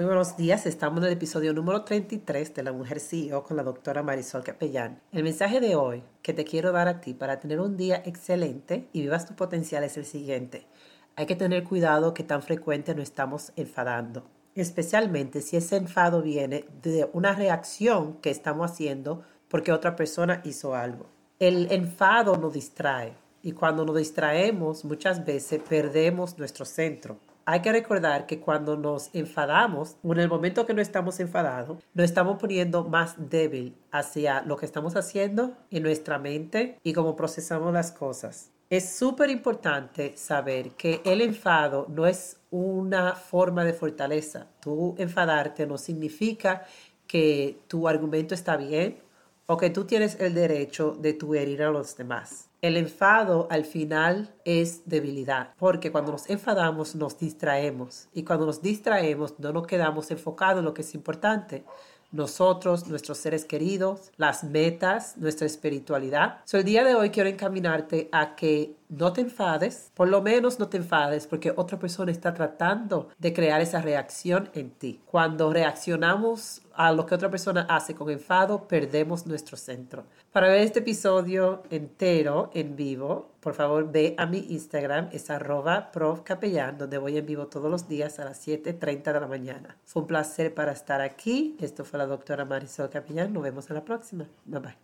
Muy buenos días, estamos en el episodio número 33 de La Mujer CEO con la doctora Marisol Capellán. El mensaje de hoy que te quiero dar a ti para tener un día excelente y vivas tu potencial es el siguiente. Hay que tener cuidado que tan frecuente no estamos enfadando, especialmente si ese enfado viene de una reacción que estamos haciendo porque otra persona hizo algo. El enfado nos distrae y cuando nos distraemos muchas veces perdemos nuestro centro hay que recordar que cuando nos enfadamos, o en el momento que no estamos enfadados, nos estamos poniendo más débil hacia lo que estamos haciendo en nuestra mente y cómo procesamos las cosas. Es súper importante saber que el enfado no es una forma de fortaleza. Tú enfadarte no significa que tu argumento está bien o que tú tienes el derecho de tu herir a los demás. El enfado al final es debilidad, porque cuando nos enfadamos nos distraemos y cuando nos distraemos no nos quedamos enfocados en lo que es importante, nosotros, nuestros seres queridos, las metas, nuestra espiritualidad. So, el día de hoy quiero encaminarte a que no te enfades, por lo menos no te enfades porque otra persona está tratando de crear esa reacción en ti. Cuando reaccionamos a lo que otra persona hace con enfado, perdemos nuestro centro. Para ver este episodio entero en vivo, por favor ve a mi Instagram, es profcapellán, donde voy en vivo todos los días a las 7.30 de la mañana. Fue un placer para estar aquí. Esto fue la doctora Marisol Capellán. Nos vemos en la próxima. Bye bye.